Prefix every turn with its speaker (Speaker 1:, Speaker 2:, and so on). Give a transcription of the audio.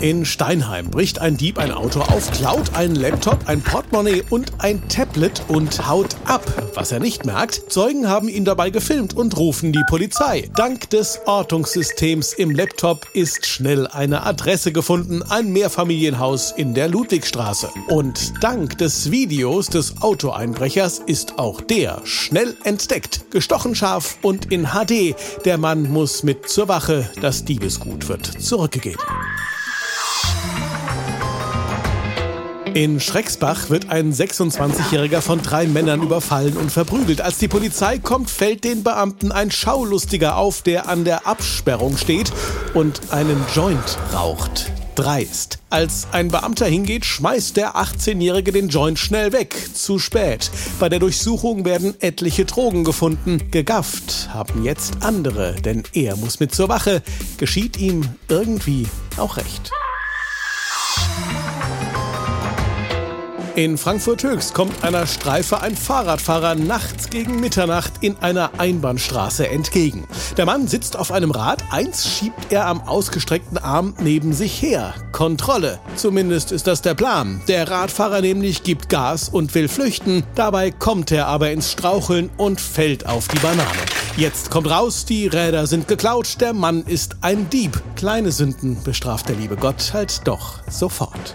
Speaker 1: In Steinheim bricht ein Dieb ein Auto auf, klaut einen Laptop, ein Portemonnaie und ein Tablet und haut ab. Was er nicht merkt, Zeugen haben ihn dabei gefilmt und rufen die Polizei. Dank des Ortungssystems im Laptop ist schnell eine Adresse gefunden, ein Mehrfamilienhaus in der Ludwigstraße. Und dank des Videos des Autoeinbrechers ist auch der schnell entdeckt. Gestochen scharf und in HD. Der Mann muss mit zur Wache. Das Diebesgut wird zurückgegeben. In Schrecksbach wird ein 26-Jähriger von drei Männern überfallen und verprügelt. Als die Polizei kommt, fällt den Beamten ein Schaulustiger auf, der an der Absperrung steht und einen Joint raucht. Dreist. Als ein Beamter hingeht, schmeißt der 18-Jährige den Joint schnell weg. Zu spät. Bei der Durchsuchung werden etliche Drogen gefunden. Gegafft haben jetzt andere, denn er muss mit zur Wache. Geschieht ihm irgendwie auch recht. In Frankfurt-Höchst kommt einer Streife ein Fahrradfahrer nachts gegen Mitternacht in einer Einbahnstraße entgegen. Der Mann sitzt auf einem Rad, eins schiebt er am ausgestreckten Arm neben sich her. Kontrolle. Zumindest ist das der Plan. Der Radfahrer nämlich gibt Gas und will flüchten. Dabei kommt er aber ins Straucheln und fällt auf die Banane. Jetzt kommt raus, die Räder sind geklaut, der Mann ist ein Dieb. Kleine Sünden bestraft der liebe Gott halt doch sofort.